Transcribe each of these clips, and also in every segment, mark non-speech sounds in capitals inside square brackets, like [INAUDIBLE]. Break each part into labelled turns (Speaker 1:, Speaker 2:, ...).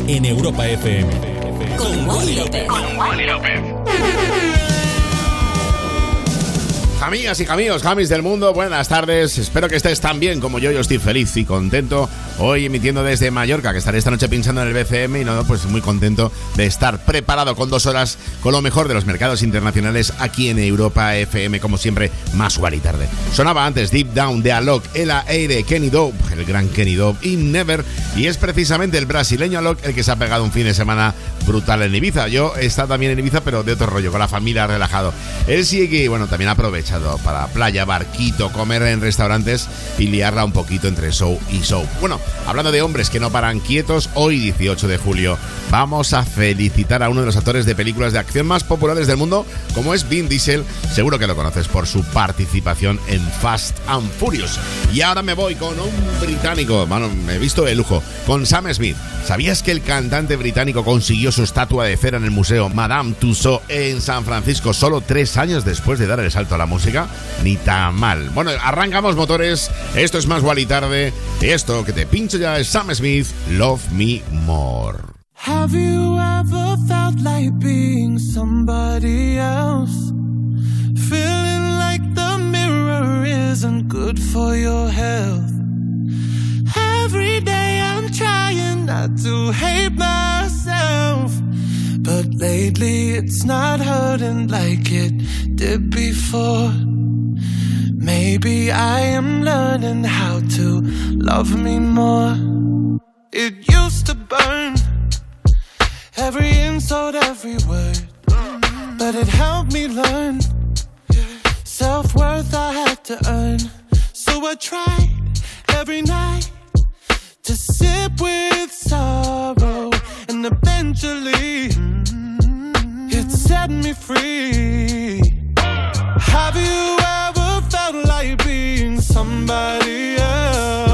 Speaker 1: En Europa FM.
Speaker 2: Con Wally López.
Speaker 3: Amigas y amigos, jamis del mundo, buenas tardes. Espero que estés tan bien como yo. Yo estoy feliz y contento hoy emitiendo desde Mallorca, que estaré esta noche pinchando en el BCM y no, pues muy contento de estar preparado con dos horas con lo mejor de los mercados internacionales aquí en Europa FM, como siempre, más y tarde. Sonaba antes Deep Down de Alok, el aire, Kenny Dope, el gran Kenny Dope y Never, y es precisamente el brasileño Alok el que se ha pegado un fin de semana brutal en Ibiza. Yo he estado también en Ibiza, pero de otro rollo, con la familia relajado. Él sí que, bueno, también ha aprovechado para playa, barquito, comer en restaurantes y liarla un poquito entre show y show. Bueno, hablando de hombres que no paran quietos, hoy 18 de julio vamos a felicitar a uno de los actores de películas de acción más populares del mundo, como es Vin Diesel. Seguro que lo conoces por su participación en Fast and Furious. Y ahora me voy con un británico, bueno, me he visto de lujo, con Sam Smith. ¿Sabías que el cantante británico consiguió su estatua de cera en el museo Madame Tussauds en San Francisco solo tres años después de dar el salto a la música? Ni tan mal. Bueno, arrancamos motores. Esto es más y tarde. Esto que te pincho ya es Sam Smith, Love Me More.
Speaker 4: Have you ever felt like being somebody else? Feeling like the mirror isn't good for your health. Every day I'm trying not to hate myself. But lately it's not hurting like it did before. Maybe I am learning how to love me more. It used to burn every insult, every word. But it helped me learn
Speaker 5: self worth I had to earn. So I tried every night sip with sorrow, and eventually mm-hmm. it set me free. Have you ever felt like being somebody else?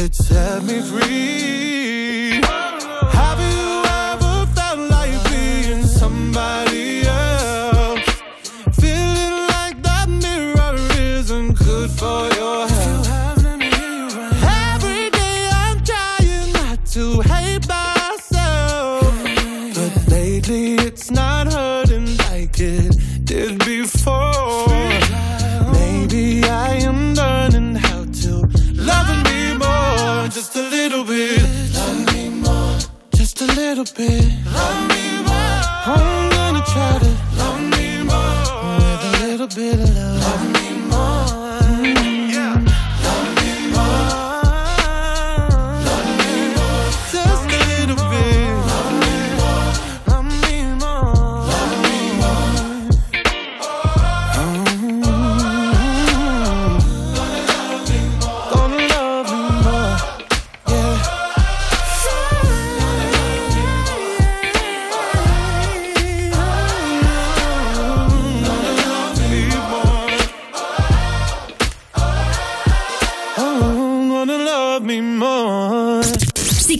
Speaker 5: It set me free. little bit. Love me more. I'm gonna try to love me more with a little bit of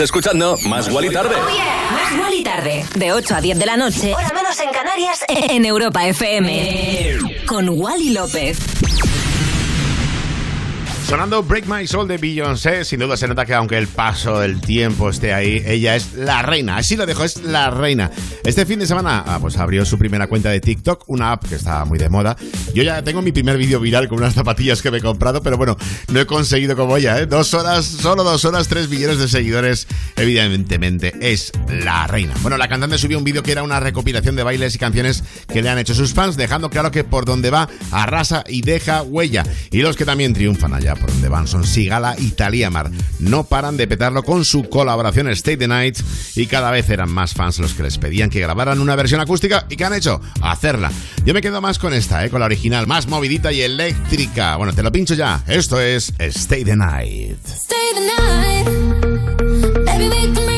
Speaker 6: Estás escuchando Más Gual y Tarde.
Speaker 2: Más igual y tarde. De 8 a 10 de la noche. Hora menos en Canarias. En Europa FM. Con Wally López.
Speaker 3: Sonando Break My Soul de Beyoncé, sin duda se nota que aunque el paso del tiempo esté ahí, ella es la reina. Así lo dejo, es la reina. Este fin de semana, ah, pues abrió su primera cuenta de TikTok, una app que está muy de moda. Yo ya tengo mi primer vídeo viral con unas zapatillas que me he comprado, pero bueno, no he conseguido como ella, ¿eh? Dos horas, solo dos horas, tres millones de seguidores. Evidentemente es la reina. Bueno, la cantante subió un vídeo que era una recopilación de bailes y canciones que le han hecho sus fans, dejando claro que por donde va arrasa y deja huella. Y los que también triunfan allá por donde van son Sigala y Taliamar. No paran de petarlo con su colaboración Stay the Night y cada vez eran más fans los que les pedían que grabaran una versión acústica y que han hecho hacerla. Yo me quedo más con esta, ¿eh? con la original, más movidita y eléctrica. Bueno, te lo pincho ya. Esto es Stay the Night.
Speaker 7: Stay the night. Baby, we can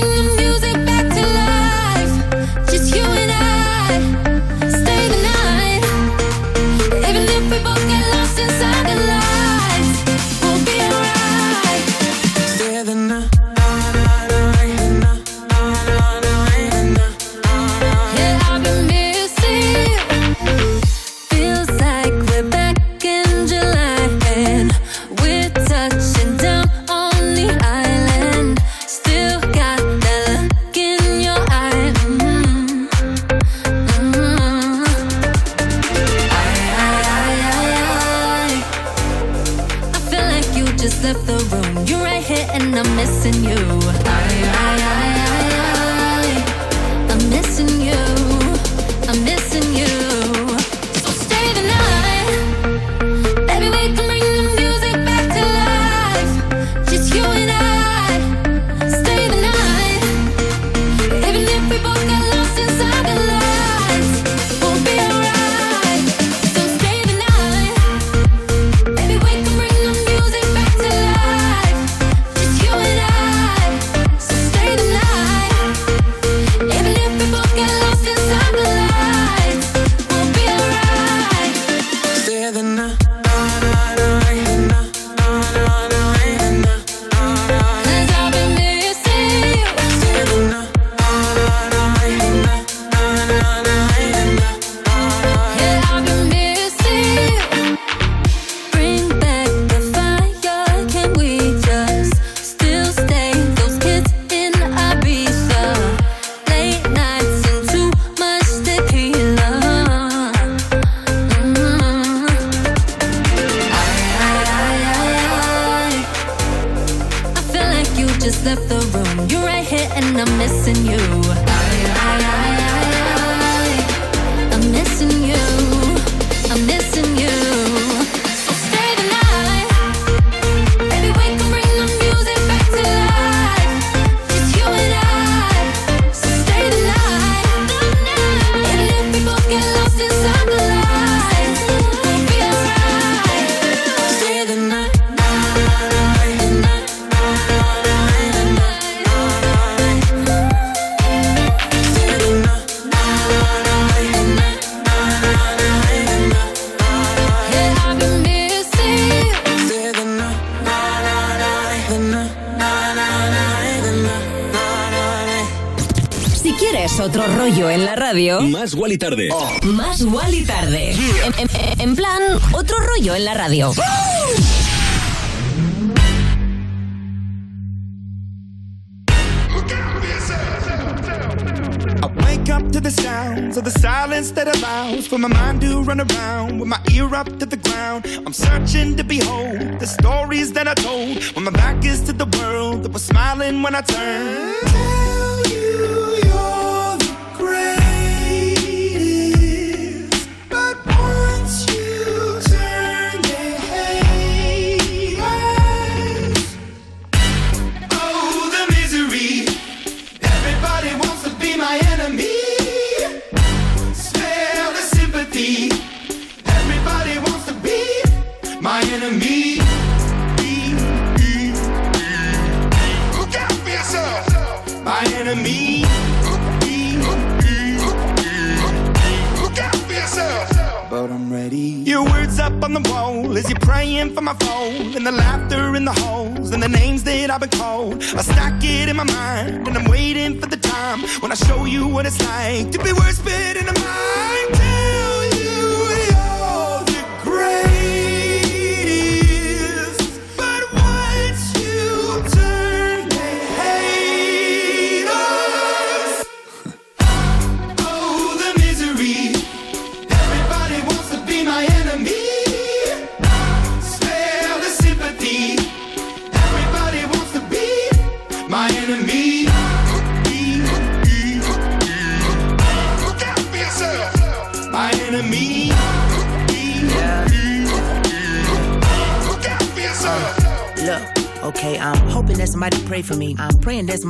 Speaker 6: Más Wally tarde.
Speaker 2: más Wally tarde. En, en- en plan, otro rollo en la radio.
Speaker 8: I wake up to the sounds of the silence that allows for my mind to run around with my ear up to the ground. I'm searching to behold the stories that I told when my back is to the world that was smiling when I turned.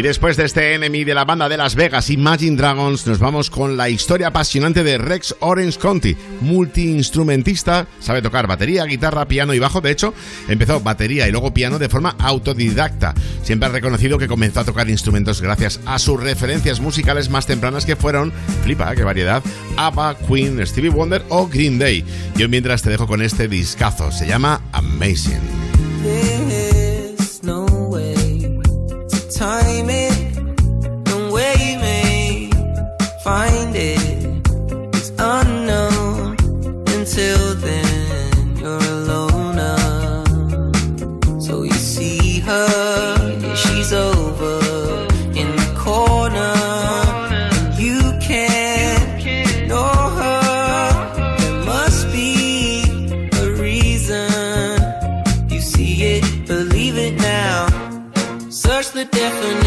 Speaker 3: Y después de este enemy de la banda de Las Vegas, Imagine Dragons, nos vamos con la historia apasionante de Rex Orange County, multiinstrumentista, sabe tocar batería, guitarra, piano y bajo. De hecho, empezó batería y luego piano de forma autodidacta. Siempre ha reconocido que comenzó a tocar instrumentos gracias a sus referencias musicales más tempranas que fueron, flipa, qué variedad, ABBA, Queen, Stevie Wonder o Green Day. Yo mientras te dejo con este discazo, se llama Amazing.
Speaker 9: There's no way may find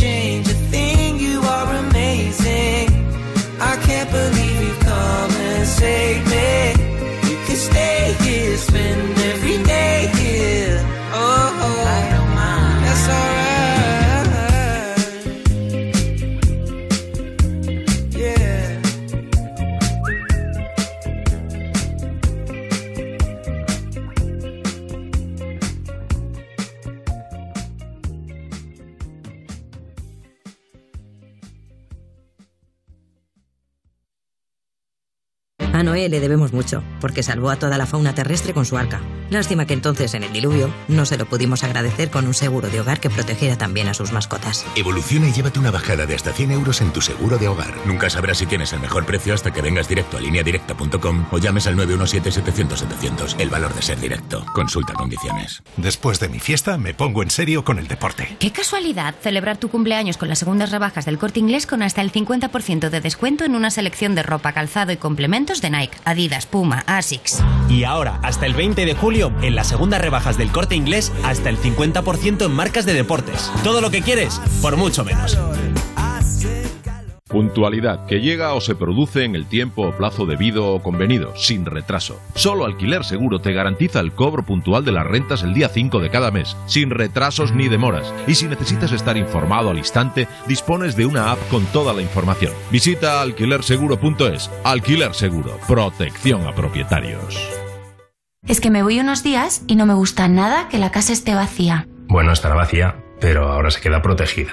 Speaker 9: Change a thing, you are amazing. I can't believe you come and save me.
Speaker 10: A Noé le debemos mucho, porque salvó a toda la fauna terrestre con su arca. Lástima que entonces, en el diluvio, no se lo pudimos agradecer con un seguro de hogar que protegiera también a sus mascotas.
Speaker 11: Evoluciona y llévate una bajada de hasta 100 euros en tu seguro de hogar. Nunca sabrás si tienes el mejor precio hasta que vengas directo a lineadirecta.com o llames al 917-700-700. El valor de ser directo. Consulta condiciones.
Speaker 12: Después de mi fiesta, me pongo en serio con el deporte.
Speaker 13: Qué casualidad celebrar tu cumpleaños con las segundas rebajas del corte inglés con hasta el 50% de descuento en una selección de ropa, calzado y complementos Nike, Adidas, Puma, Asics.
Speaker 14: Y ahora, hasta el 20 de julio, en las segundas rebajas del corte inglés, hasta el 50% en marcas de deportes. Todo lo que quieres, por mucho menos.
Speaker 15: Puntualidad, que llega o se produce en el tiempo o plazo debido o convenido, sin retraso. Solo Alquiler Seguro te garantiza el cobro puntual de las rentas el día 5 de cada mes, sin retrasos ni demoras. Y si necesitas estar informado al instante, dispones de una app con toda la información. Visita alquilerseguro.es. Alquiler Seguro, protección a propietarios.
Speaker 16: Es que me voy unos días y no me gusta nada que la casa esté vacía.
Speaker 17: Bueno, estará vacía, pero ahora se queda protegida.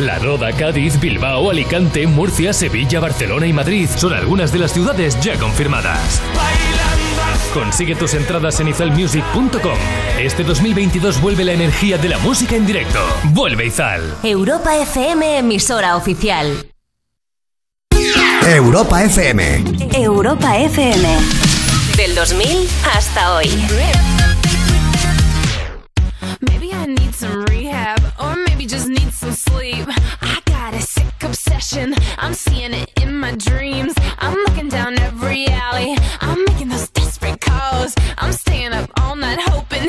Speaker 18: La Roda, Cádiz, Bilbao, Alicante, Murcia, Sevilla, Barcelona y Madrid son algunas de las ciudades ya confirmadas. Consigue tus entradas en izalmusic.com. Este 2022 vuelve la energía de la música en directo. Vuelve Izal.
Speaker 2: Europa FM, emisora oficial.
Speaker 19: Europa FM.
Speaker 2: Europa FM. Del 2000 hasta hoy.
Speaker 20: Sleep. I got a sick obsession, I'm seeing it in my dreams. I'm looking down every alley, I'm making those desperate calls. I'm staying up all night hoping,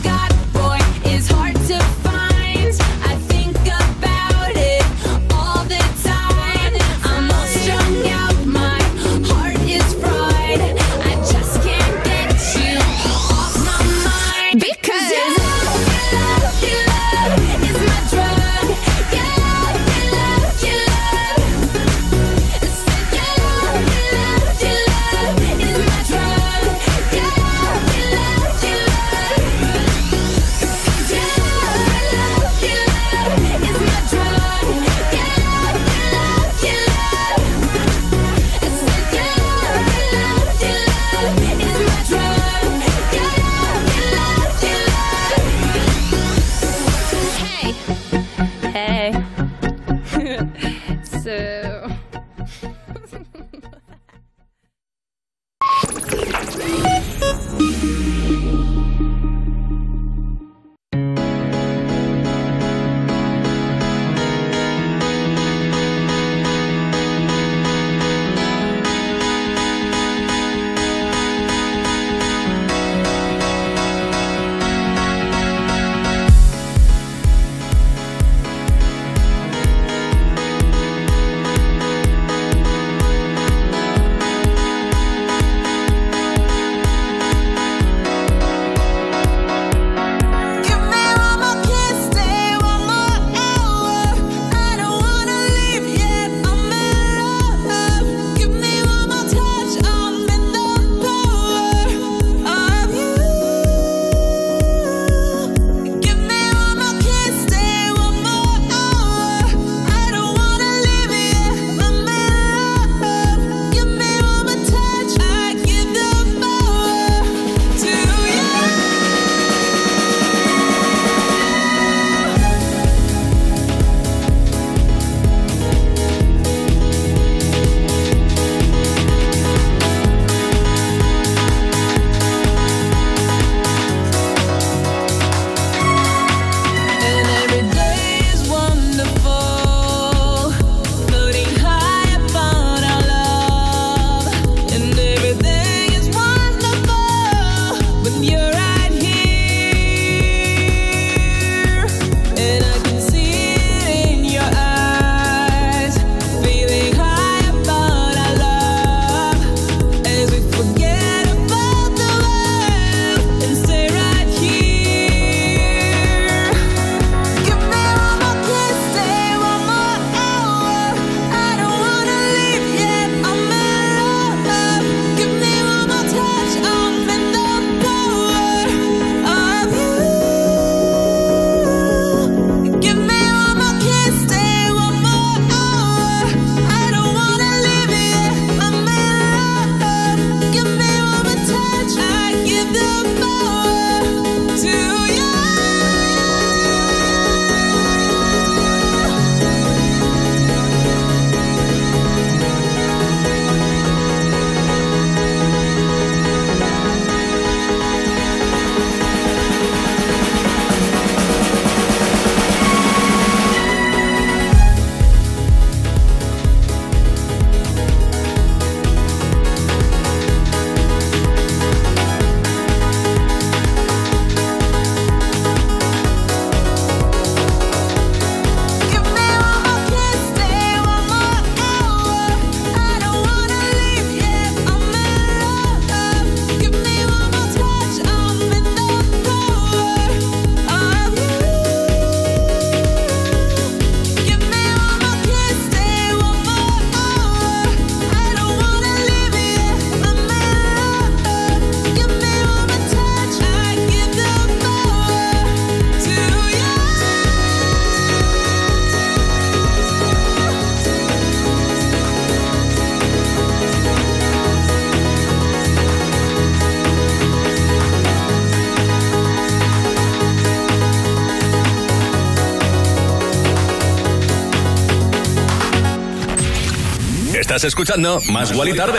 Speaker 1: Estás escuchando Más Guali Tarde.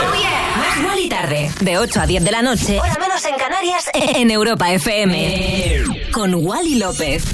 Speaker 2: Más Guali Tarde. De 8 a 10 de la noche. Hora menos en Canarias. [LAUGHS] En Europa FM. Con Wally López.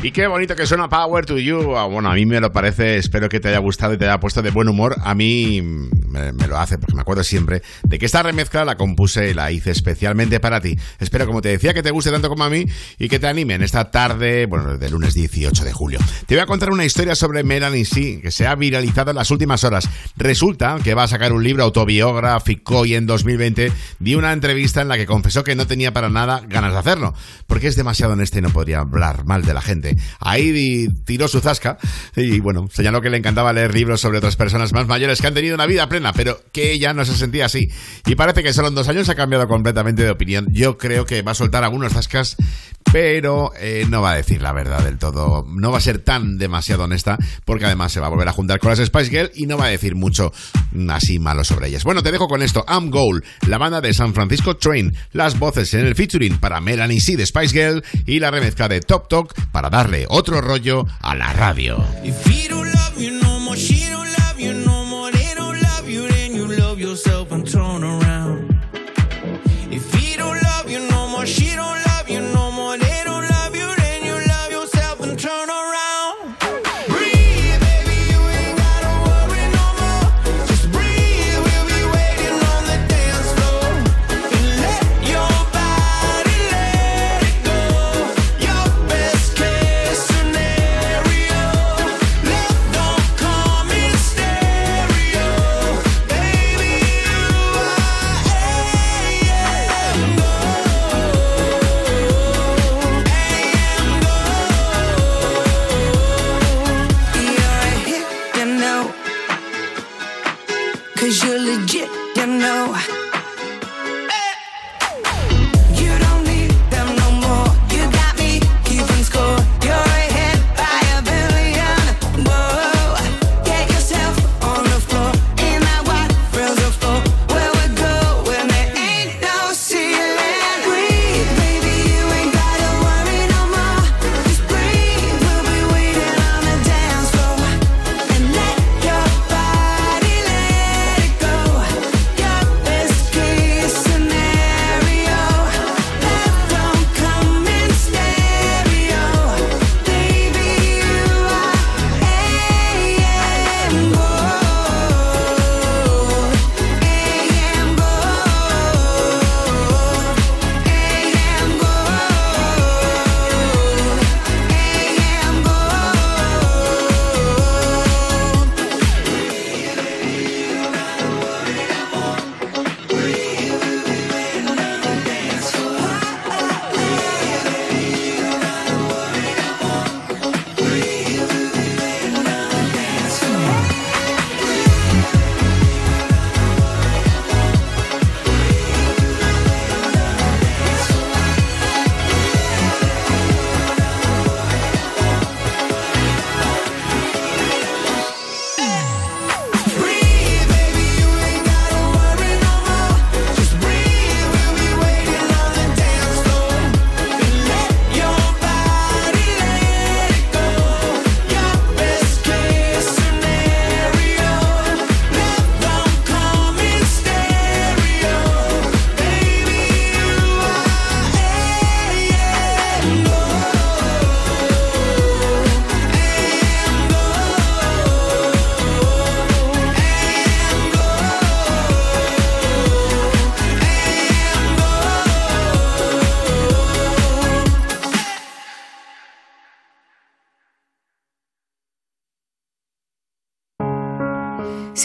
Speaker 3: Y qué bonito que suena Power to You. Ah, Bueno, a mí me lo parece, espero que te haya gustado y te haya puesto de buen humor. A mí me, lo hace, porque me acuerdo siempre de que esta remezcla la compuse y la hice especialmente para ti. Espero, como te decía, que te guste tanto como a mí y que te anime en esta tarde, bueno, del lunes 18 de julio. Te voy a contar una historia sobre Melanie C, que se ha viralizado en las últimas horas. Resulta que va a sacar un libro autobiográfico y en 2020 dio una entrevista en la que confesó que no tenía para nada ganas de hacerlo, porque es demasiado honesta y no podría hablar mal de la gente. Ahí tiró su zasca y bueno, señaló que le encantaba leer libros sobre otras personas más mayores que han tenido una vida plena, pero que ella no se sentía así. Y parece que solo en dos años ha cambiado completamente de opinión. Yo creo que va a soltar algunos zascas, pero eh, no va a decir la verdad del todo. No va a ser tan demasiado honesta, porque además se va a volver a juntar con las Spice Girl y no va a decir mucho mm, así malo sobre ellas. Bueno, te dejo con esto. I'm Goal, la banda de San Francisco Train, las voces en el featuring para Melanie C de Spice Girl y la remezcla de Top Talk para darle otro rollo a la radio.
Speaker 4: He don't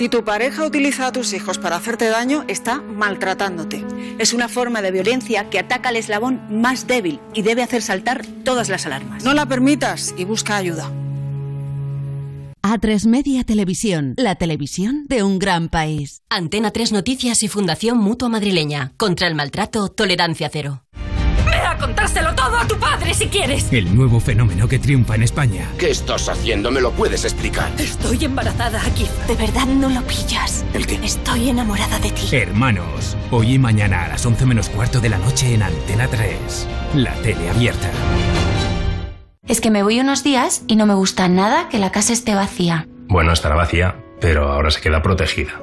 Speaker 19: Si tu pareja utiliza a tus hijos para hacerte daño, está maltratándote.
Speaker 21: Es una forma de violencia que ataca al eslabón más débil y debe hacer saltar todas las alarmas.
Speaker 19: No la permitas y busca ayuda.
Speaker 22: A3 Media Televisión, la televisión de un gran país.
Speaker 23: Antena 3 Noticias y Fundación Mutua Madrileña. Contra el maltrato, tolerancia cero.
Speaker 24: ¡Ve a contárselo todo a tu padre si quieres!
Speaker 25: El nuevo fenómeno que triunfa en España.
Speaker 26: ¿Qué estás haciendo? ¿Me lo puedes explicar?
Speaker 24: Estoy embarazada aquí.
Speaker 23: De verdad no lo pillas.
Speaker 26: ¿El qué?
Speaker 23: Estoy enamorada de ti.
Speaker 25: Hermanos, hoy y mañana a las 11 menos cuarto de la noche en Antena 3. La tele abierta.
Speaker 16: Es que me voy unos días y no me gusta nada que la casa esté vacía.
Speaker 17: Bueno, estará vacía, pero ahora se queda protegida.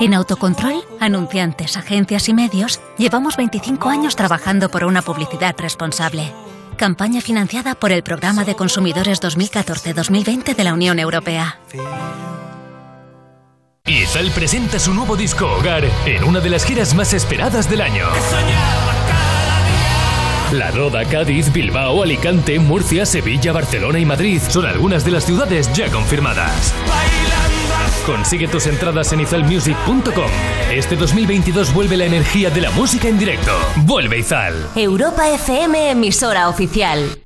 Speaker 13: En Autocontrol, anunciantes, agencias y medios, llevamos 25 años trabajando por una publicidad responsable. Campaña financiada por el Programa de Consumidores 2014-2020 de la Unión Europea.
Speaker 18: Izal presenta su nuevo disco Hogar en una de las giras más esperadas del año. La Roda, Cádiz, Bilbao, Alicante, Murcia, Sevilla, Barcelona y Madrid son algunas de las ciudades ya confirmadas. Consigue tus entradas en izalmusic.com. Este 2022 vuelve la energía de la música en directo. Vuelve Izal.
Speaker 2: Europa FM, emisora oficial.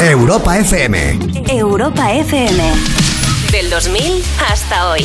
Speaker 27: Europa FM.
Speaker 2: Europa FM. Del 2000 hasta hoy.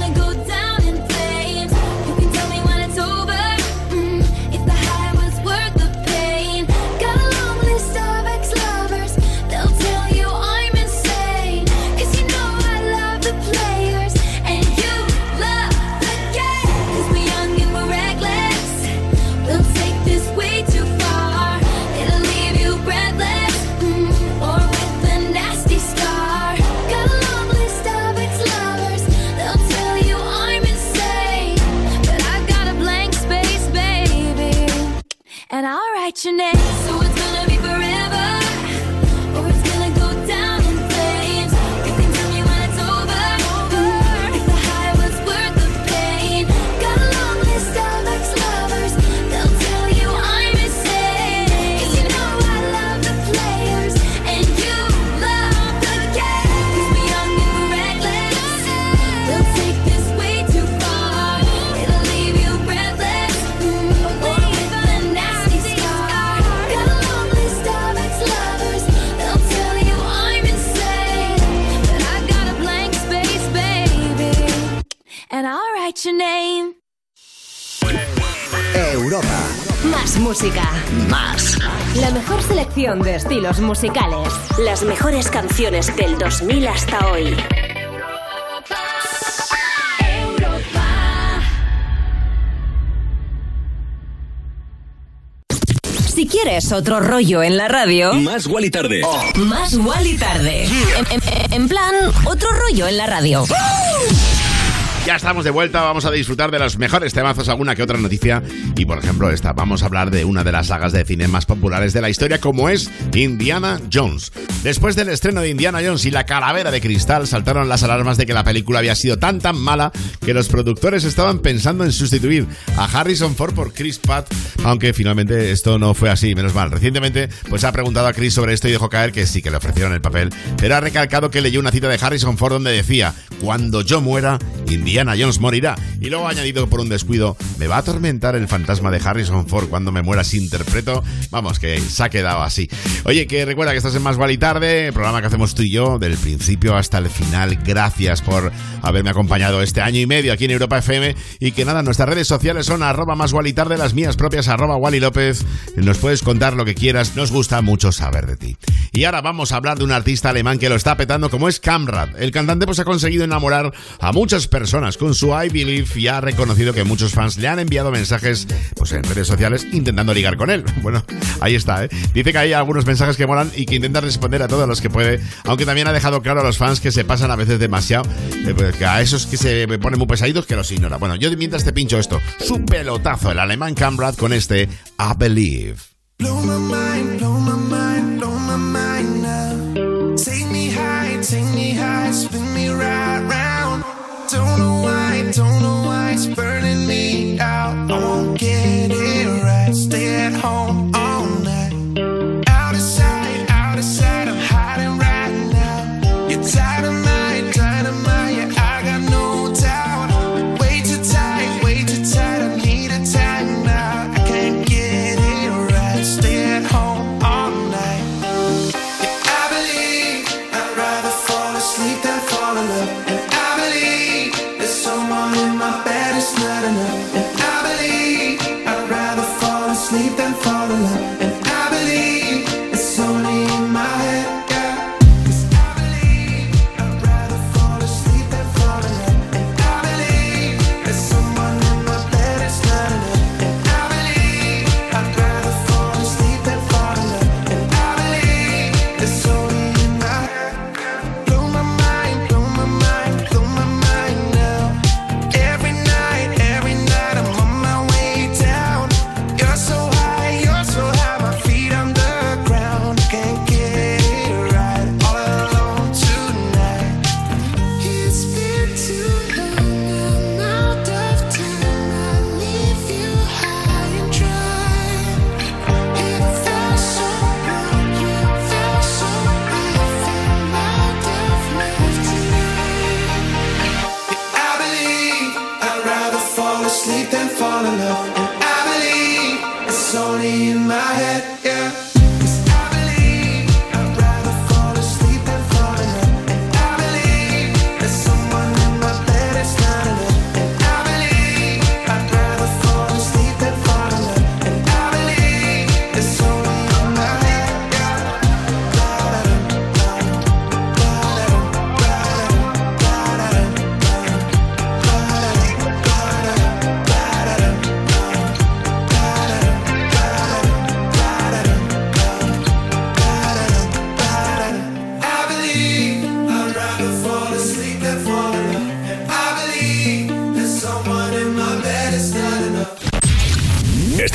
Speaker 2: musicales. Las mejores canciones del 2000 hasta hoy. Si quieres otro rollo en la radio,
Speaker 1: Más Wally Tarde.
Speaker 2: más Wally tarde. En, en- en plan, otro rollo en la radio.
Speaker 3: Ya estamos de vuelta, vamos a disfrutar de los mejores temazos, alguna que otra noticia. Y por ejemplo, esta, vamos a hablar de una de las sagas de cine más populares de la historia, como es Indiana Jones. Después del estreno de Indiana Jones y la calavera de cristal, saltaron las alarmas de que la película había sido tan tan mala que los productores estaban pensando en sustituir a Harrison Ford por Chris Pratt, aunque finalmente esto no fue así, menos mal. Recientemente, pues ha preguntado a Chris sobre esto y dejó caer que sí que le ofrecieron el papel, pero ha recalcado que leyó una cita de Harrison Ford donde decía, cuando yo muera, Indiana Jones morirá. Y luego ha añadido por un descuido, me va a atormentar el fantasma de Harrison Ford cuando me muera si interpreto. Vamos, que se ha quedado así. Oye, que recuerda que estás en Más Vale y Tarde, programa que hacemos tú y yo, del principio hasta el final. Gracias por haberme acompañado este año y medio aquí en Europa FM. Y que nada, nuestras redes sociales son arroba más Wally Tarde, las mías propias arroba Wally López. Nos puedes contar lo que quieras, nos gusta mucho saber de ti.
Speaker 28: Y ahora vamos a hablar de un artista alemán que lo está petando como es Camrad. El cantante pues ha conseguido enamorar a muchas personas con su I Believe y ha reconocido que muchos fans le han enviado mensajes pues en redes sociales intentando ligar con él. [LAUGHS] Bueno, ahí está, ¿eh? Dice que hay algunos mensajes que molan y que intenta responder a todos los que puede, aunque también ha dejado claro a los fans que se pasan a veces demasiado, eh, pues, que a esos que se ponen muy pesaditos que los ignora. Bueno, yo mientras te pincho esto, su pelotazo, el alemán Camrad con este I Believe.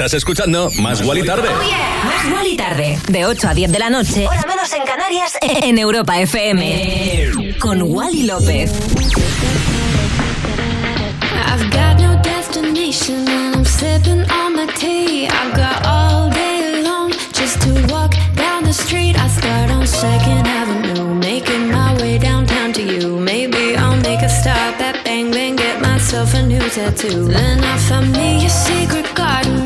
Speaker 6: Estás escuchando Más Guali Tarde.
Speaker 2: Oh, Más Guali Tarde. De 8 a 10 de la noche. Hora menos en Canarias. En Europa FM. Con Wally López.
Speaker 7: I've got no destination and I'm sipping on my tea. I've got all day long just to walk down the street. I start on Second Avenue, making my way downtown to you. Maybe I'll make a stop at Bang Bang, get myself a new tattoo. Then I find me a secret garden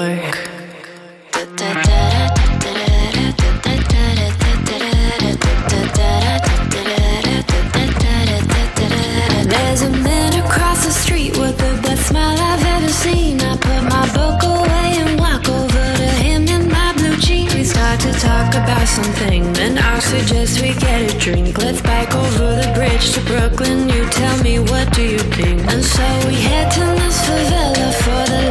Speaker 7: Suggest we get a drink. Let's bike over the bridge to Brooklyn. You tell me what do you think? And so we head to this favela for the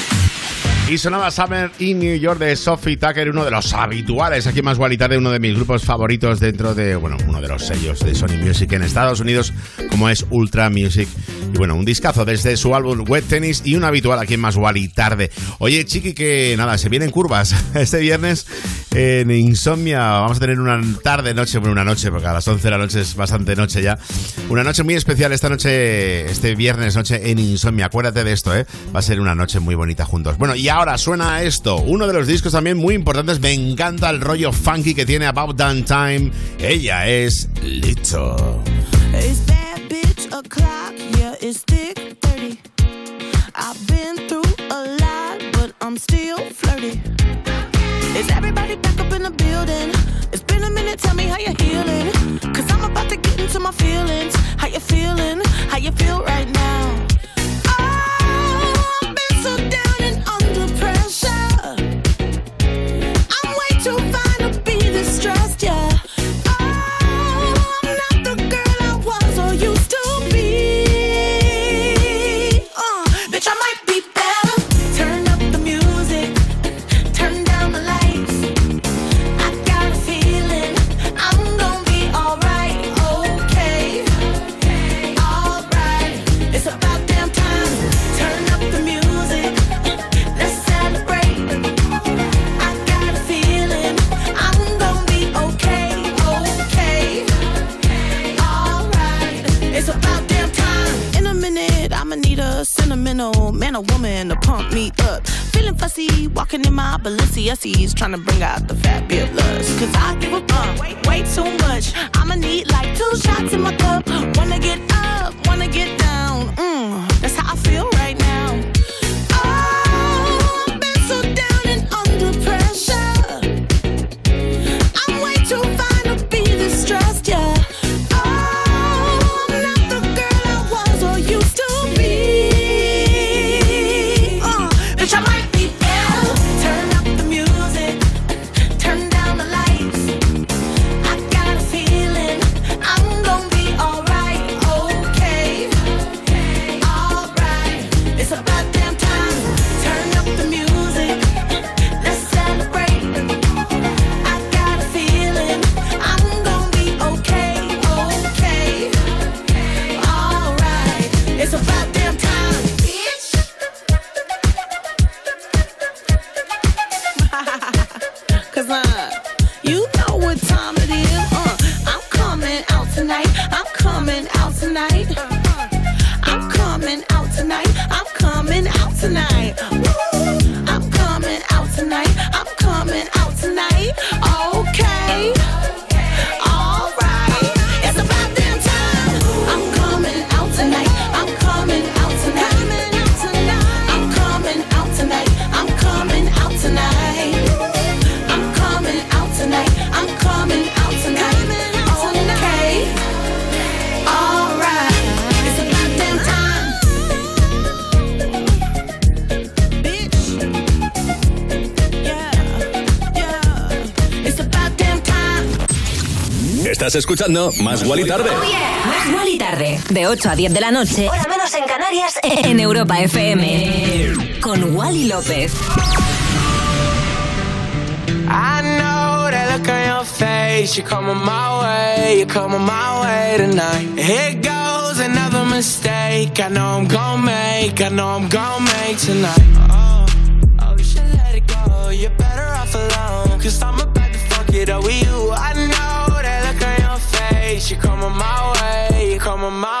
Speaker 3: Y sonaba Summer in New York de Sophie Tucker, uno de los habituales aquí Más Guali Tarde, uno de mis grupos favoritos dentro de, bueno, uno de los sellos de Sony Music en Estados Unidos, como es Ultra Music. Y bueno, un discazo desde su álbum Wet Tennis y un habitual aquí en Más Guali Tarde. Oye, chiqui, que nada, se vienen curvas. [LAUGHS] Este viernes en Insomnia vamos a tener una tarde, noche, bueno, una noche, porque a las 11 de la noche es bastante noche ya. Una noche muy especial esta noche, este viernes noche en Insomnia. Acuérdate de esto, ¿eh? Va a ser una noche muy bonita juntos. Bueno, y ahora suena esto, uno de los discos también muy importantes. Me encanta el rollo funky que tiene About That Time. Ella es Lito.
Speaker 29: It's bad bitch o'clock, yeah, it's thick 30. I've been through a lot, but I'm still flirty. Is everybody back up in the building? It's been a minute, tell me how you're healing. Cause I'm about to get into my feelings. How you feeling? How you feel right now? Pressure. I'm way too fine to be this stressed, yeah. A sentimental man or woman to pump me up. Feeling fussy, walking in my Balenciennes, trying to bring out the fabulous. Cause I give a fuck way, too much. I'ma need like two shots in my cup. Wanna get up, wanna get down. Mm, that's how I feel right now. Oh, I've been so down and under pressure. Cause uh,
Speaker 6: Estás escuchando Más Guali Tarde.
Speaker 2: Más Wally Tarde. De 8 a 10 de la noche, hora menos en Canarias, [LAUGHS] en Europa FM. Con Wally López.
Speaker 9: I know that look on your face. You're coming my way. You're coming my way tonight. Here goes another mistake. I know I'm gonna make. I know I'm gonna make tonight. My way, you're coming my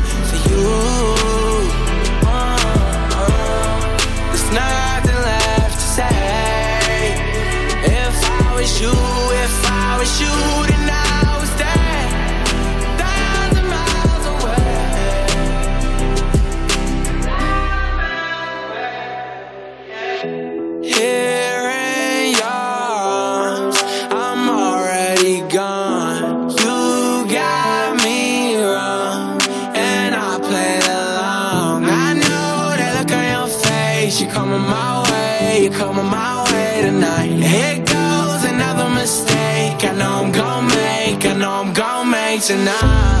Speaker 9: you, tonight,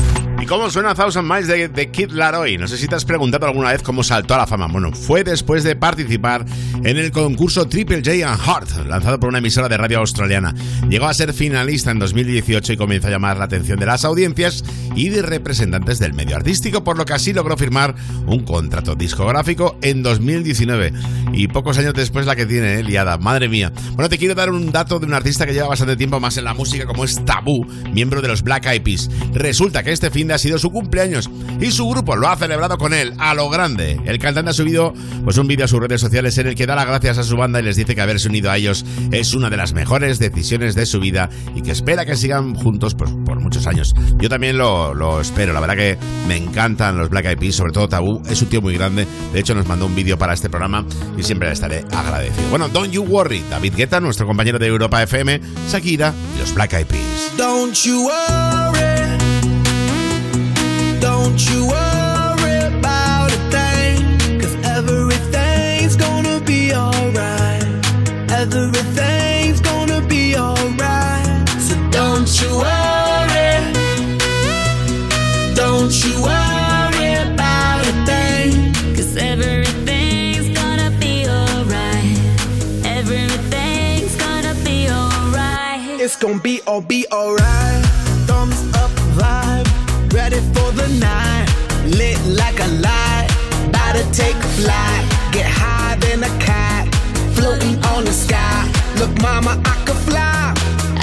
Speaker 3: cómo suena Thousand Miles de, de Kid Laroi? No sé si te has preguntado alguna vez cómo saltó a la fama. Bueno, fue después de participar en el concurso Triple J and Heart, lanzado por una emisora de radio australiana. Llegó a ser finalista en 2018 y comenzó a llamar la atención de las audiencias y de representantes del medio artístico, por lo que así logró firmar un contrato discográfico en 2019. Y pocos años después la que tiene, ¿eh? liada. Madre mía. Bueno, te quiero dar un dato de un artista que lleva bastante tiempo más en la música, como es Tabú, miembro de los Black Eyed Peas. Resulta que este fin de sido su cumpleaños y su grupo lo ha celebrado con él a lo grande. El cantante ha subido pues un vídeo a sus redes sociales en el que da las gracias a su banda y les dice que haberse unido a ellos es una de las mejores decisiones de su vida y que espera que sigan juntos pues, por muchos años. Yo también lo, lo espero, la verdad que me encantan los Black Eyed Peas, sobre todo Tabú, es un tío muy grande, de hecho nos mandó un vídeo para este programa y siempre estaré agradecido. Bueno, Don't You Worry, David Guetta, nuestro compañero de Europa FM, Shakira y los Black Eyed Peas.
Speaker 8: Don't you worry. It's gonna be all be alright. Thumbs up vibe, ready for night. Lit like a light, about to take flight. Get higher than a cat, floating on the sky. Look, mama, I could fly.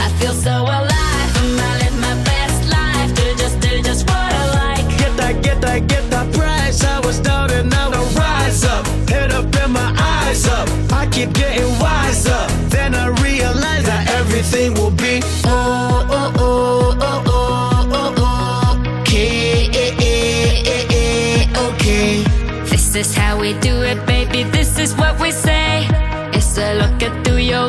Speaker 7: I feel so alive. And I live my best life. Do just, do just what I like.
Speaker 8: Get that, get that, get that price. I was down and now I rise up. Head up and my eyes up. I keep getting wiser. Then I realize that everything will
Speaker 7: is what we say. It's a lo que tú y yo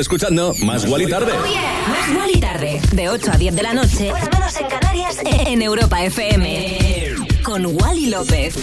Speaker 30: escuchando Más Gual Tarde.
Speaker 2: Más Gual Tarde. De 8 a 10 de la noche. Menos en Canarias. [LAUGHS] En Europa FM. Con Wally López.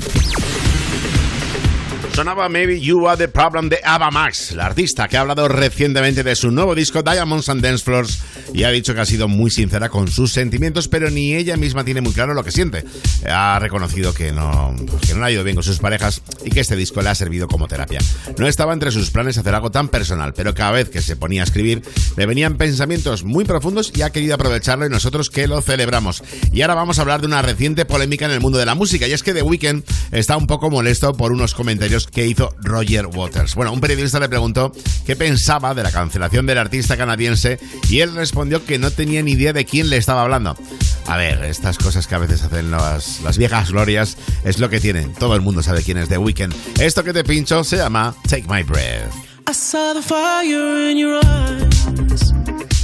Speaker 3: Sonaba Maybe You Are The Problem de Ava Max, la artista que ha hablado recientemente de su nuevo disco Diamonds and Dance Floors y ha dicho que ha sido muy sincera con sus sentimientos, pero ni ella misma tiene muy claro lo que siente. Ha reconocido que no, pues, que no ha ido bien con sus parejas que este disco le ha servido como terapia. No estaba entre sus planes hacer algo tan personal, pero cada vez que se ponía a escribir le venían pensamientos muy profundos y ha querido aprovecharlo y nosotros que lo celebramos. Y ahora vamos a hablar de una reciente polémica en el mundo de la música y es que The Weeknd está un poco molesto por unos comentarios que hizo Roger Waters. Bueno, un periodista le preguntó qué pensaba de la cancelación del artista canadiense y él respondió que no tenía ni idea de quién le estaba hablando. A ver, estas cosas que a veces hacen las, las viejas glorias es lo que tienen. Todo el mundo sabe quién es The Weeknd. Esto que te pincho se llama Take My Breath.
Speaker 4: I saw the fire in your eyes.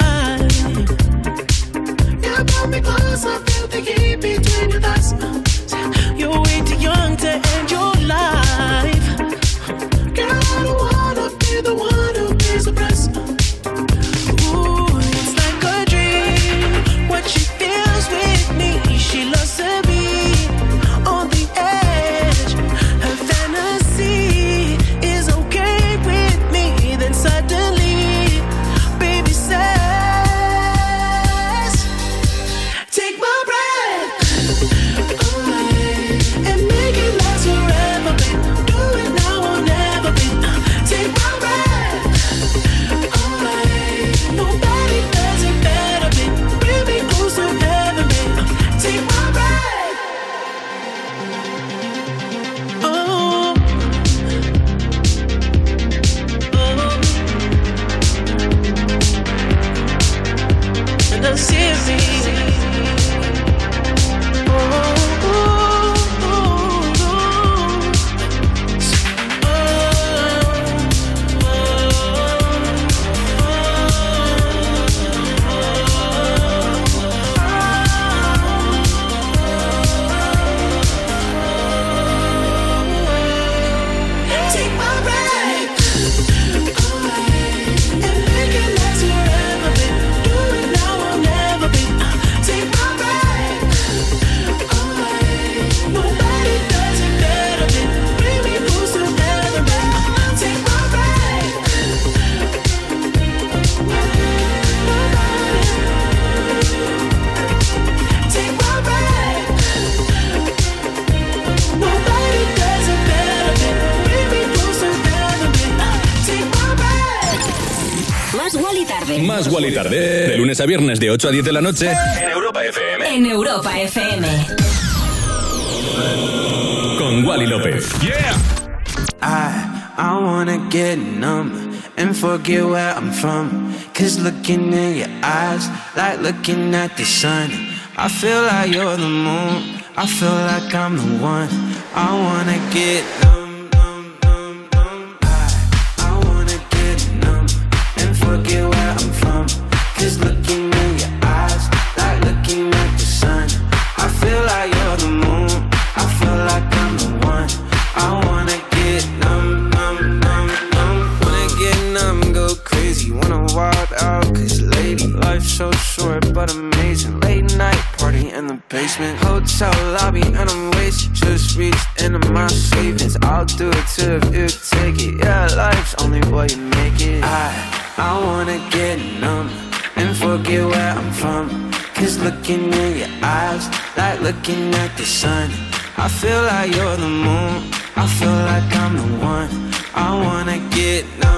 Speaker 4: To
Speaker 1: viernes de 8 a 10 de la noche. En Europa FM.
Speaker 2: En Europa FM.
Speaker 1: Con Wally López.
Speaker 9: I, I wanna get numb and forget where I'm from. Cause looking in your eyes, like looking at the sun. I feel like you're the moon, I feel like I'm the one. I wanna get numb, numb, numb, numb. I, I wanna get numb and forget where I'm from. Cause looking basement. Hotel lobby, and I'm wasted. Just reached into my savings. I'll do it too if you take it. Yeah, life's only what you make it. I, I wanna get numb and forget where I'm from. Cause looking in your eyes, like looking at the sun. I feel like you're the moon. I feel like I'm the one. I wanna get numb.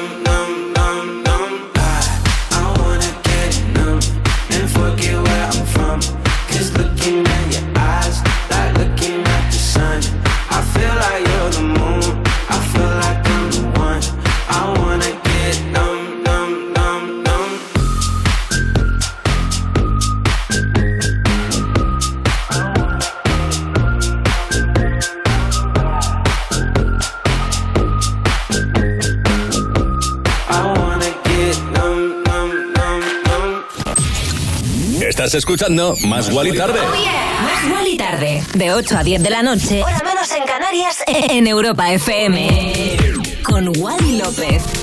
Speaker 9: Cause
Speaker 6: Estás escuchando Más Guali Tarde.
Speaker 2: Más Wally tarde. De 8 a 10 de la noche. Hora menos en Canarias. En Europa FM. Con Wally López.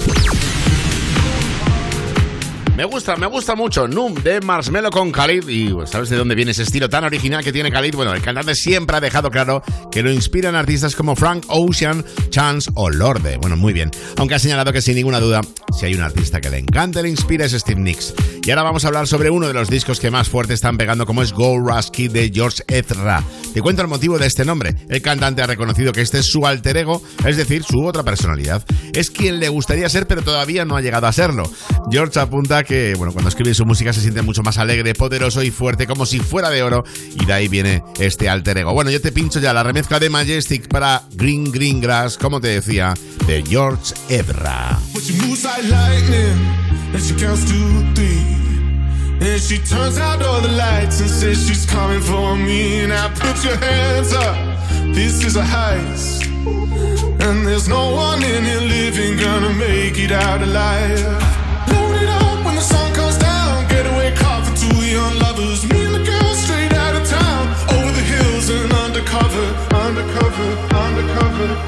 Speaker 3: Me gusta, me gusta mucho. Noom de Marshmello con Khalid. Y pues, ¿sabes de dónde viene ese estilo tan original que tiene Khalid? Bueno, el cantante siempre ha dejado claro que lo inspiran artistas como Frank Ocean, Chance o Lorde. Bueno, muy bien. Aunque ha señalado que sin ninguna duda, si hay un artista que le encanta le inspira es Steve Nicks. Y ahora vamos a hablar sobre uno de los discos que más fuerte están pegando, como es Gold Rush Kid de George Ezra. Te cuento el motivo de este nombre. El cantante ha reconocido que este es su alter ego, es decir, su otra personalidad. Es quien le gustaría ser, pero todavía no ha llegado a serlo. George apunta que, bueno, cuando escribe su música se siente mucho más alegre, poderoso y fuerte, como si fuera de oro, y de ahí viene este alter ego. Bueno, yo te pincho ya la remezcla de Majestic para Green Green Grass, como te decía, de George Ezra.
Speaker 5: And she turns out all the lights and says she's coming for me. Put your hands up, this is a heist. And there's no one in here living gonna make it out alive. Thank you.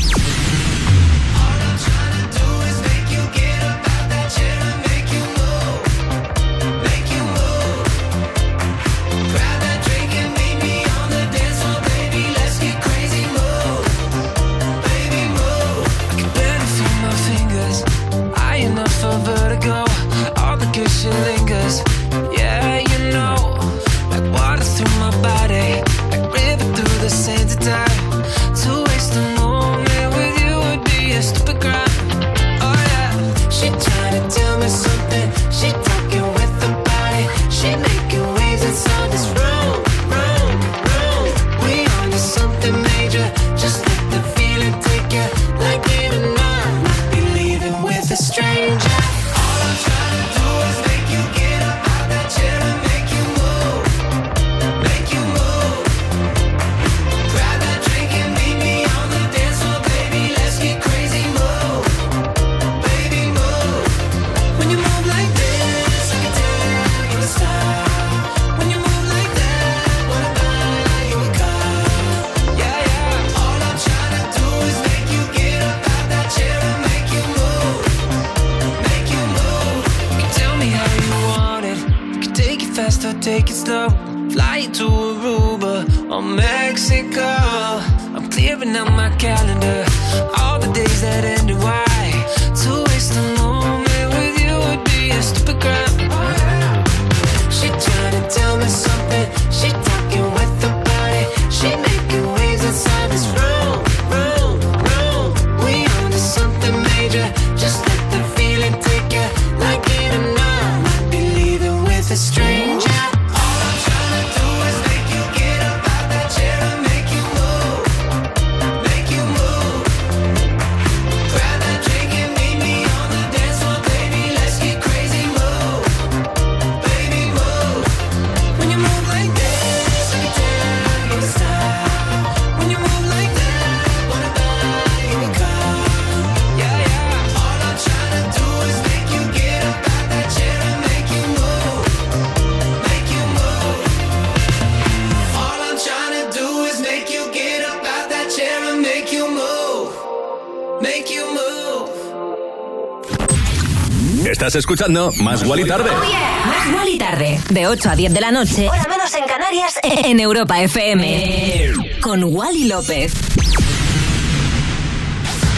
Speaker 6: Escuchando Más Guali Tarde.
Speaker 4: Oh, Más Guali Tarde. De 8 a 10 de la noche. Hora menos en Canarias. [LAUGHS] En Europa FM. Con Wally López.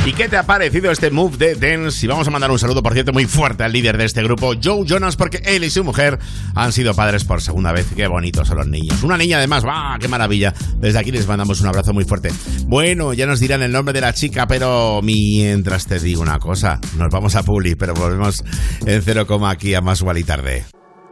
Speaker 3: ¿Y qué te ha parecido este move de Dance? Y vamos a mandar un saludo, por cierto, muy fuerte al líder de este grupo, Joe Jonas, porque él y su mujer han sido padres por segunda vez. Qué bonitos son los niños. Una niña además, ¡va! ¡Qué maravilla! Desde aquí les mandamos un abrazo muy fuerte. Bueno, ya nos dirán el nombre de la chica, pero mientras te digo una cosa, nos vamos a Publi, pero volvemos en cero coma aquí a más igual y tarde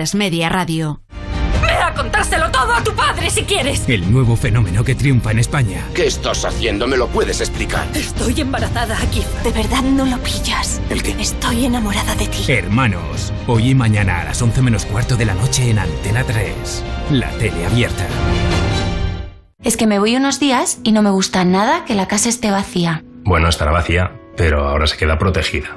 Speaker 22: A3 Media Radio.
Speaker 30: ¡Ve a contárselo todo a tu padre si quieres!
Speaker 25: El nuevo fenómeno que triunfa en España.
Speaker 31: ¿Qué estás haciendo? ¿Me lo puedes explicar?
Speaker 30: Estoy embarazada aquí.
Speaker 32: ¿De verdad no lo pillas?
Speaker 31: ¿El qué?
Speaker 32: Estoy enamorada de ti.
Speaker 25: Hermanos, hoy y mañana a las 11 menos cuarto de la noche en Antena 3. La tele abierta.
Speaker 16: Es que me voy unos días y no me gusta nada que la casa esté vacía.
Speaker 17: Bueno, estará vacía, pero ahora se queda protegida.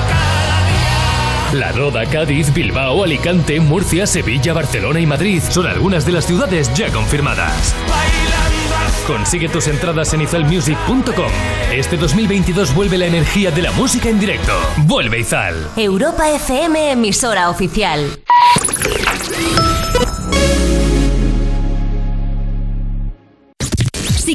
Speaker 18: La Roda, Cádiz, Bilbao, Alicante, Murcia, Sevilla, Barcelona y Madrid son algunas de las ciudades ya confirmadas. Consigue tus entradas en izalmusic.com. Este 2022 vuelve la energía de la música en directo. Vuelve Izal.
Speaker 2: Europa FM, emisora oficial.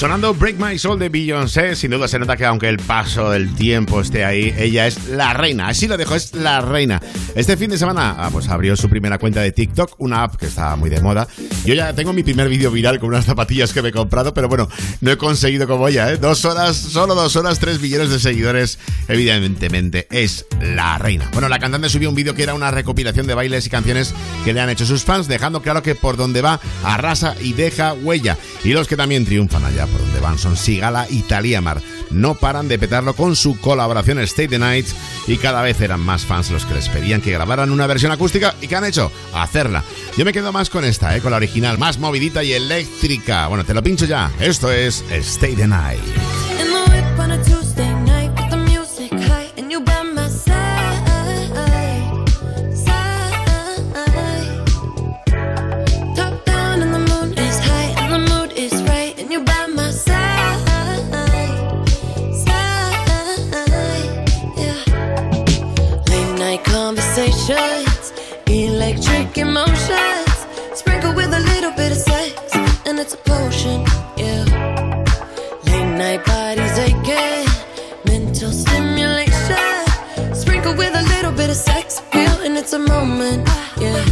Speaker 3: Sonando Break My Soul de Beyoncé, sin duda se nota que aunque el paso del tiempo esté ahí, ella es la reina. Así lo dejo, es la reina. Este fin de semana, ah, pues abrió su primera cuenta de TikTok, una app que está muy de moda. Yo ya tengo mi primer vídeo viral con unas zapatillas que me he comprado, pero bueno, no he conseguido como ella, ¿eh? Dos horas, solo dos horas, tres millones de seguidores. Evidentemente, es la reina. Bueno, la cantante subió un vídeo que era una recopilación de bailes y canciones que le han hecho sus fans, dejando claro que por donde va, arrasa y deja huella. Y los que también triunfan allá por donde van son Sigala y Thalía Mar. No paran de petarlo con su colaboración Stay the Night y cada vez eran más fans los que les pedían que grabaran una versión acústica y que han hecho hacerla. Yo me quedo más con esta, ¿eh? con la original, más movidita y eléctrica. Bueno, te lo pincho ya. Esto es Stay the night
Speaker 7: electric emotions, sprinkle with a little bit of sex and it's a potion. Yeah. Late night bodies aching, mental stimulation. Sprinkle with a little bit of sex appeal, and it's a moment. Yeah.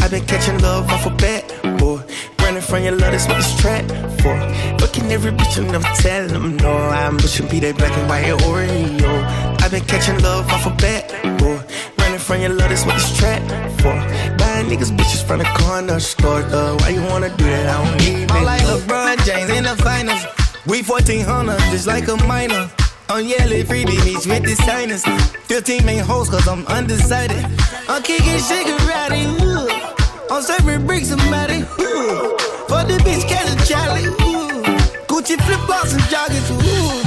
Speaker 8: I've been catching love off a bat, boy. Running from your love, that's what this trap for. Fucking every bitch and never telling them no. I'm pushing be that black and white Oreo. I've been catching love off a bat, Running your love, that's what this trap for. Buying niggas bitches from the corner store, though. Why you wanna do that? I don't even
Speaker 33: I'm like. LeBron James in the finals. We 1400, just like a minor. I'm yelling freebie meets with the signers. 15 main hoes, cause I'm undecided. I'm kicking Shigarati, ooh. I'm serving bricks matty, ooh. For the bitch, catch a Charlie, ooh. Gucci flip flops and joggers, ooh.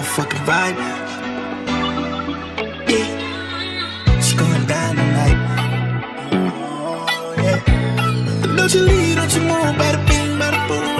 Speaker 8: Motherfucking vibe, tonight. Oh. Don't you leave, don't you move, bada bing, bada boom,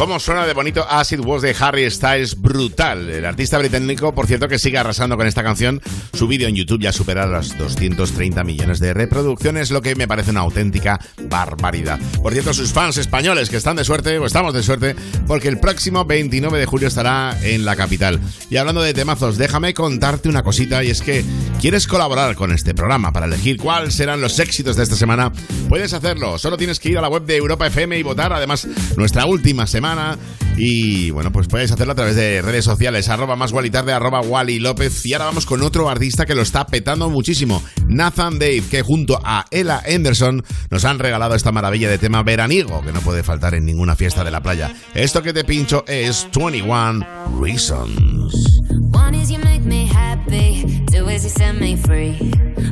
Speaker 3: ¿Cómo suena de bonito Acid Was de Harry Styles? Brutal. El artista británico, por cierto, que sigue arrasando con esta canción. Su vídeo en YouTube ya supera las 230 millones de reproducciones, lo que me parece una auténtica barbaridad. Por cierto, sus fans españoles que están de suerte, o estamos de suerte, porque el próximo 29 de julio estará en la capital. Y hablando de temazos, déjame contarte una cosita, y es que quieres colaborar con este programa para elegir cuáles serán los éxitos de esta semana. Puedes hacerlo, solo tienes que ir a la web de Europa FM y votar. Además, nuestra última semana y bueno, pues puedes hacerlo a través de redes sociales, arroba más tarde, arroba Wally López. Y ahora vamos con otro artista que lo está petando muchísimo, Nathan Dave, que junto a Ella Anderson nos han regalado esta maravilla de tema veraniego que no puede faltar en ninguna fiesta de la playa. Esto que te pincho es 21 Reasons.
Speaker 7: One is you set me free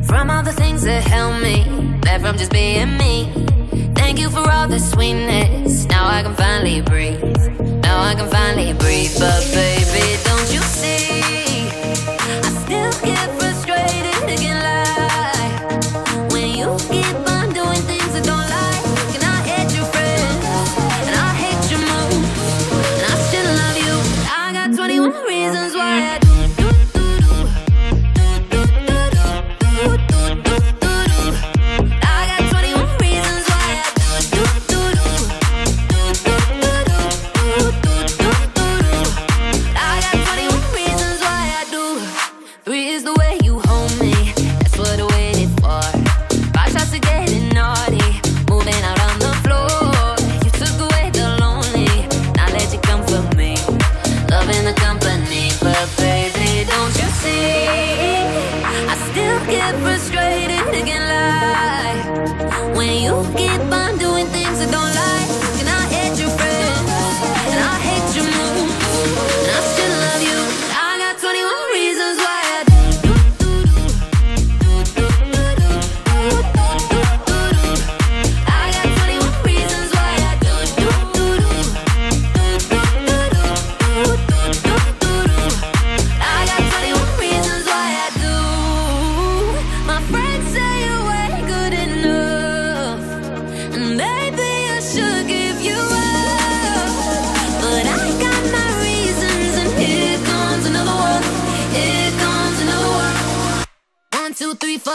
Speaker 7: from all the things that held me back from just being me. Thank you for all the sweetness. Now I can finally breathe. Now I can finally breathe. But baby, don't you see? I still get frustrated, can't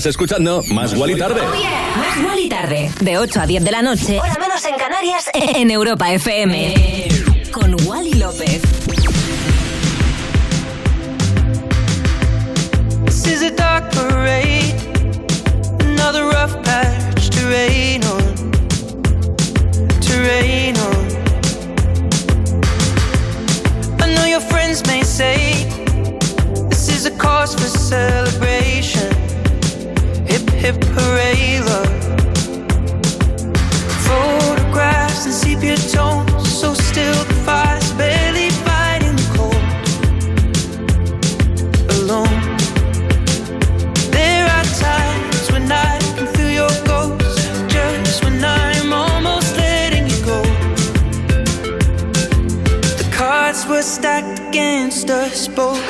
Speaker 6: Estás escuchando Más Guali Tarde.
Speaker 2: Más Guali Tarde. De 8 a 10 de la noche. Hora menos en Canarias. [LAUGHS] En Europa FM. Con Wally López.
Speaker 9: This is a dark parade. Another rough patch to rain on. To rain on. I know your friends may say this is a cause for celebration. Hip hooray, love. Photographs and sepia tones, so still the fire's barely fighting the cold. Alone. There are times when I can feel your ghost, just when I'm almost letting you go. The cards were stacked against us both.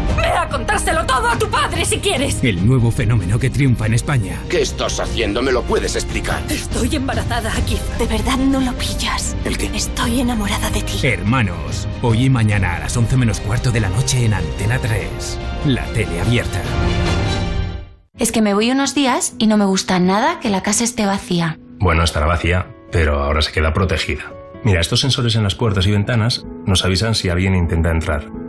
Speaker 30: Ve a contárselo todo a tu padre si quieres.
Speaker 25: El nuevo fenómeno que triunfa en España.
Speaker 26: ¿Qué estás haciendo? ¿Me lo puedes explicar?
Speaker 30: Estoy embarazada aquí.
Speaker 34: De verdad no lo pillas.
Speaker 26: ¿El qué?
Speaker 34: Estoy enamorada de ti.
Speaker 25: Hermanos, hoy y mañana a las 11 menos cuarto de la noche en Antena 3. La tele abierta.
Speaker 16: Es que me voy unos días y no me gusta nada que la casa esté vacía.
Speaker 17: Bueno, estará vacía, pero ahora se queda protegida. Mira, estos sensores en las puertas y ventanas nos avisan si alguien intenta entrar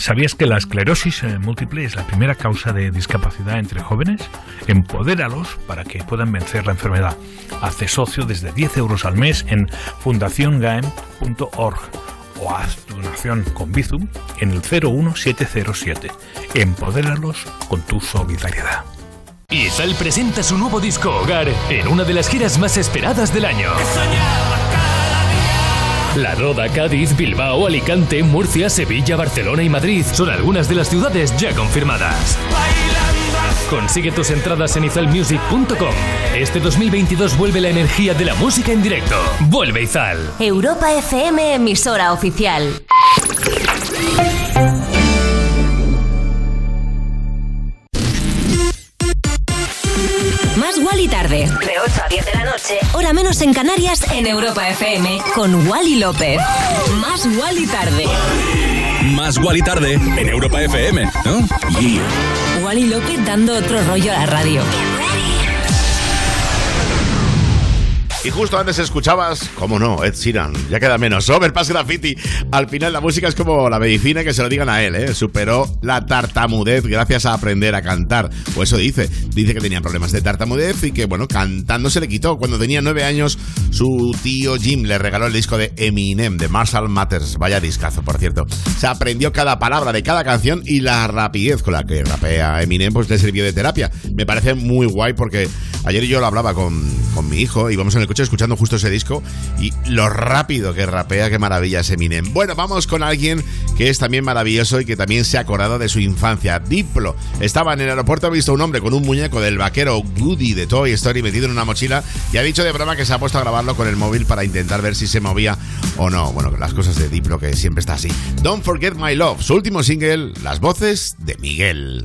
Speaker 35: ¿Sabías que la esclerosis eh, múltiple es la primera causa de discapacidad entre jóvenes? Empodéralos para que puedan vencer la enfermedad. Hazte socio desde 10 euros al mes en fundaciongaem.org o haz tu donación con Bizum en el 01707. Empodéralos con tu solidaridad.
Speaker 18: Izal presenta su nuevo disco Hogar en una de las giras más esperadas del año. La Roda, Cádiz, Bilbao, Alicante, Murcia, Sevilla, Barcelona y Madrid son algunas de las ciudades ya confirmadas. Consigue tus entradas en izalmusic.com. Este 2022 vuelve la energía de la música en directo. Vuelve Izal.
Speaker 2: Europa FM, emisora oficial. Tarde. De 8 a 10 de la noche. Hora menos en Canarias en Europa FM. Con Wally López. Más Wally tarde.
Speaker 1: Más Wally tarde en Europa FM, ¿no?
Speaker 2: Wally López dando otro rollo a la radio.
Speaker 3: Y justo antes escuchabas, cómo no, Ed Sheeran, ya queda menos. Overpass Graffiti. Al final la música es como la medicina que se lo digan a él, ¿eh? Superó la tartamudez gracias a aprender a cantar. O eso dice. Dice que tenía problemas de tartamudez y que, bueno, cantando se le quitó. Cuando tenía nueve años, su tío Jim le regaló el disco de Eminem, de Marshall Matters. Vaya discazo, por cierto. Se aprendió cada palabra de cada canción y la rapidez con la que rapea Eminem, pues le sirvió de terapia. Me parece muy guay porque ayer yo lo hablaba con, con mi hijo, íbamos en el escuchando justo ese disco y lo rápido que rapea, qué maravilla es Eminem. Bueno, vamos con alguien que es también maravilloso y que también se ha acordado de su infancia. Diplo estaba en el aeropuerto, ha visto un hombre con un muñeco del vaquero Woody de Toy Story metido en una mochila y ha dicho de broma que se ha puesto a grabarlo con el móvil para intentar ver si se movía o no. Bueno, las cosas de Diplo que siempre está así. Don't Forget My Love, su último single, las voces de Miguel.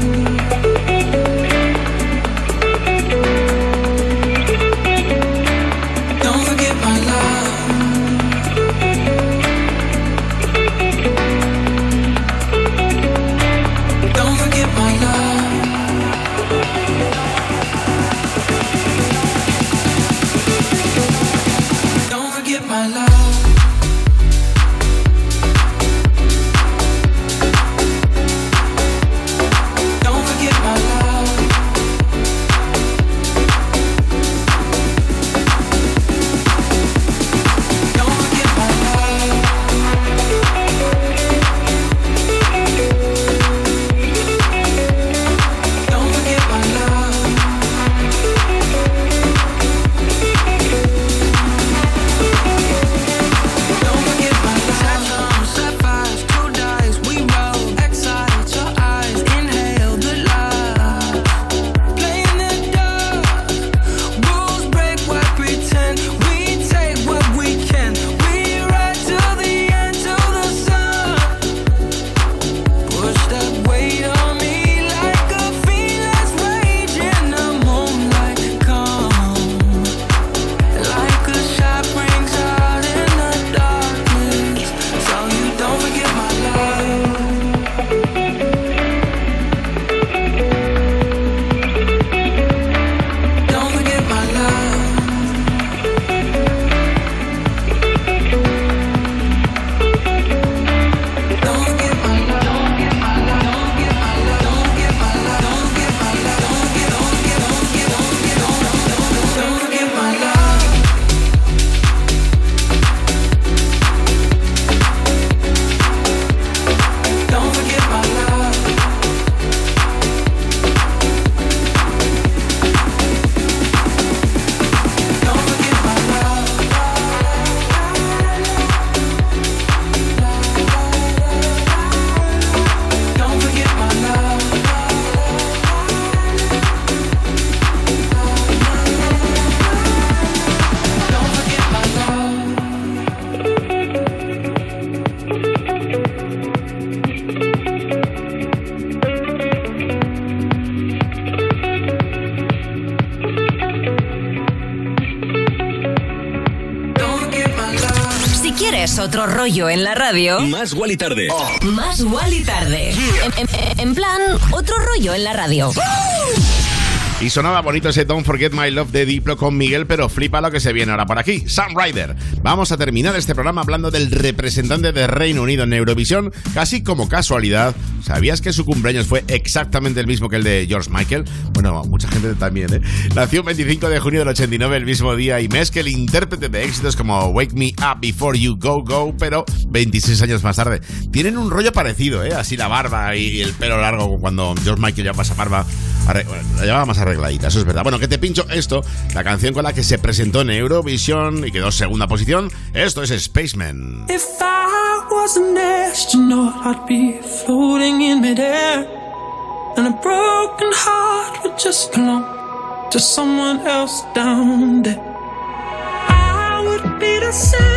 Speaker 2: Otro rollo en la radio?
Speaker 1: Más Wally Tarde.
Speaker 2: Más y Tarde. En, en- en plan, otro rollo en la radio.
Speaker 3: Y sonaba bonito ese Don't Forget My Love de Diplo con Miguel, pero flipa lo que se viene ahora por aquí. Sam Ryder. Vamos a terminar este programa hablando del representante de Reino Unido en Eurovisión, casi como casualidad. ¿Sabías que su cumpleaños fue exactamente el mismo que el de George Michael? Bueno, mucha gente también, ¿eh? Nació el 25 de junio del 89, el mismo día y mes que el intérprete de éxitos como Wake Me Up Before You Go Go, pero 26 años más tarde. Tienen un rollo parecido, ¿eh? Así la barba y el pelo largo cuando George Michael ya pasa barba. bueno, la llevaba más arregladita, eso es verdad. Bueno, que te pincho esto, la canción con la que se presentó en Eurovisión y quedó segunda posición. Esto es Spaceman.
Speaker 4: If was an astronaut, I'd be floating in midair. And a broken heart would just belong to someone else down there. I would be the center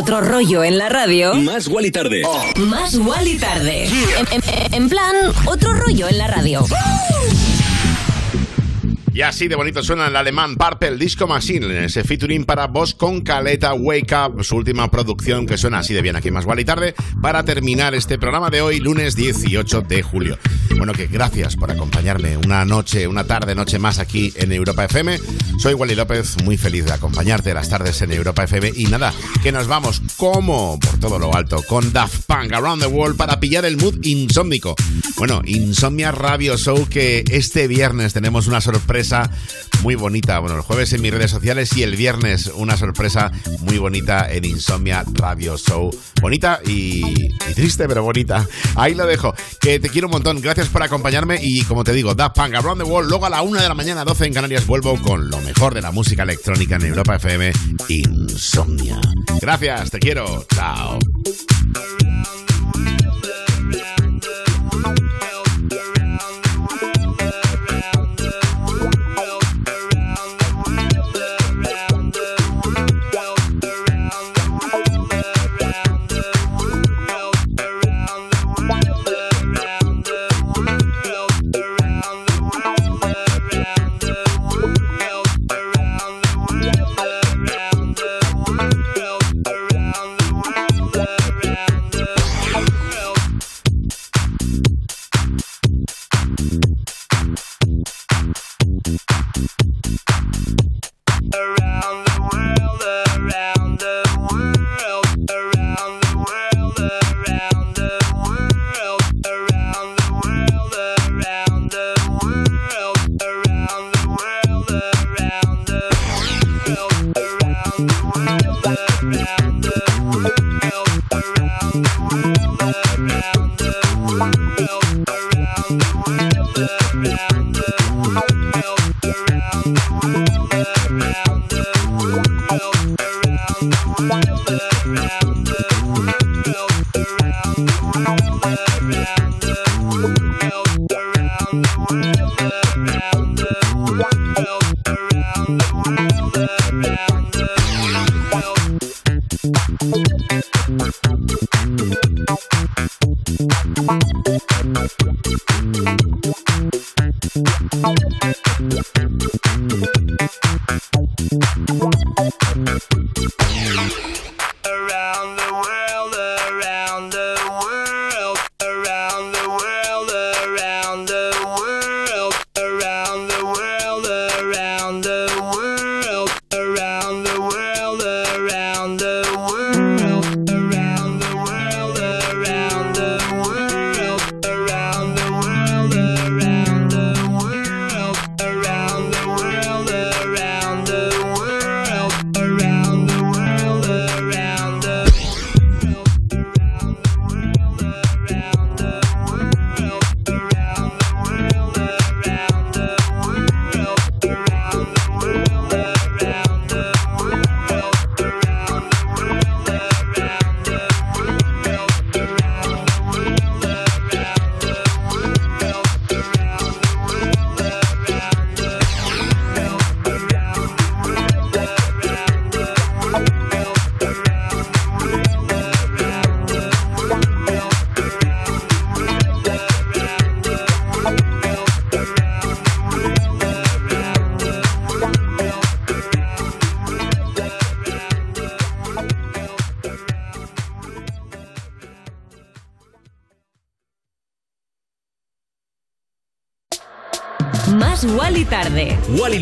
Speaker 2: otro rollo en la radio.
Speaker 1: Más y Tarde.
Speaker 2: Más y Tarde. En, plan, otro rollo en la radio.
Speaker 3: Y así de bonito suena el alemán Purple Disco Machine, ese featuring para voz con Caleta Wake Up, su última producción que suena así de bien aquí más y tarde, para terminar este programa de hoy, lunes 18 de julio. Bueno, que gracias por acompañarme una noche, una tarde, noche más aquí en Europa FM. Soy Wally López, muy feliz de acompañarte las tardes en Europa FM. Y nada, que nos vamos como por todo lo alto con Daft Punk Around the World para pillar el mood insómnico. Bueno, Insomnia Radio Show que este viernes tenemos una sorpresa muy bonita. Bueno, el jueves en mis redes sociales y el viernes una sorpresa muy bonita en Insomnia Radio Show. Bonita y, triste, pero bonita. Ahí lo dejo. Que te quiero un montón. Gracias por acompañarme y como te digo, Daft Punk Around the World. Luego a la una de la mañana, 12 en Canarias, vuelvo con lo mejor de la música electrónica en Europa FM, Insomnia. Gracias, te quiero. Chao.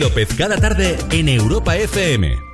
Speaker 4: López cada tarde en Europa FM.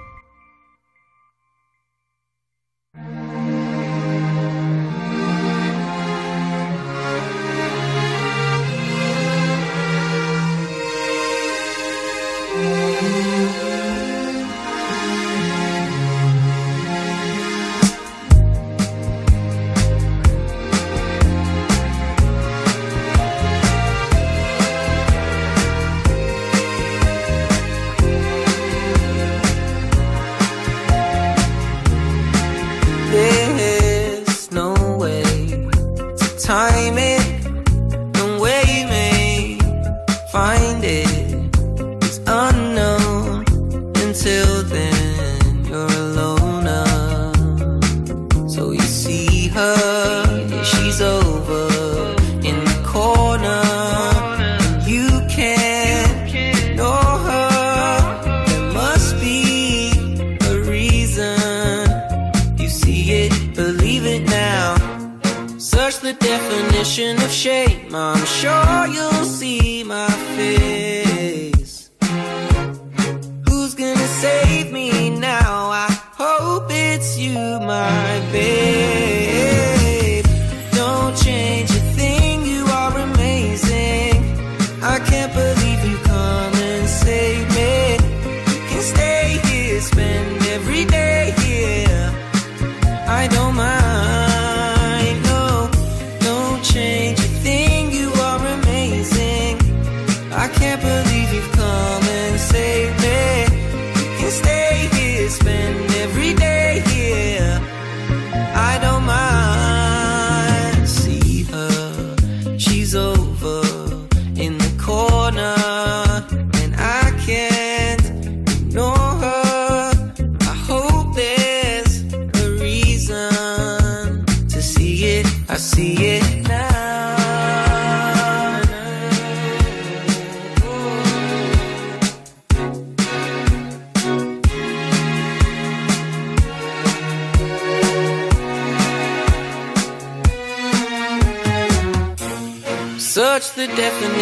Speaker 9: baby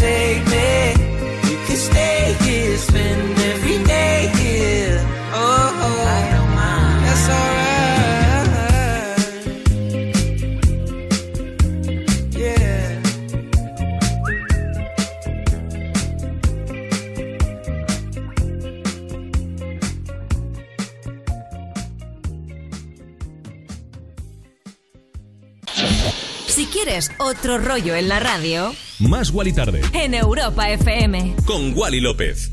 Speaker 9: take me. Oh,
Speaker 2: Si quieres otro rollo en la radio,
Speaker 4: más Wally Tarde.
Speaker 2: En Europa FM.
Speaker 4: Con Wally López.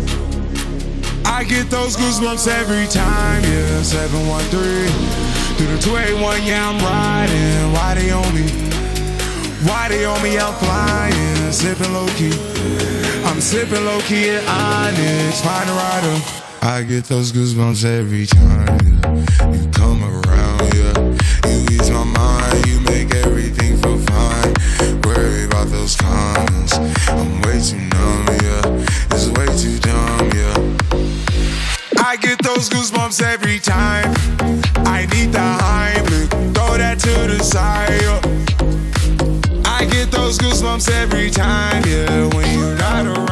Speaker 36: get those goosebumps every time, yeah. 713 through the 281, yeah, I'm riding. Why they on me? Why they on me? I'm flying, sipping low key. I'm sipping low key at Onyx, find a rider. I get those goosebumps every time. You come around, those goosebumps every time. I need the Heimlich, throw that to the side. yeah. I get those goosebumps every time, yeah. When you're not around,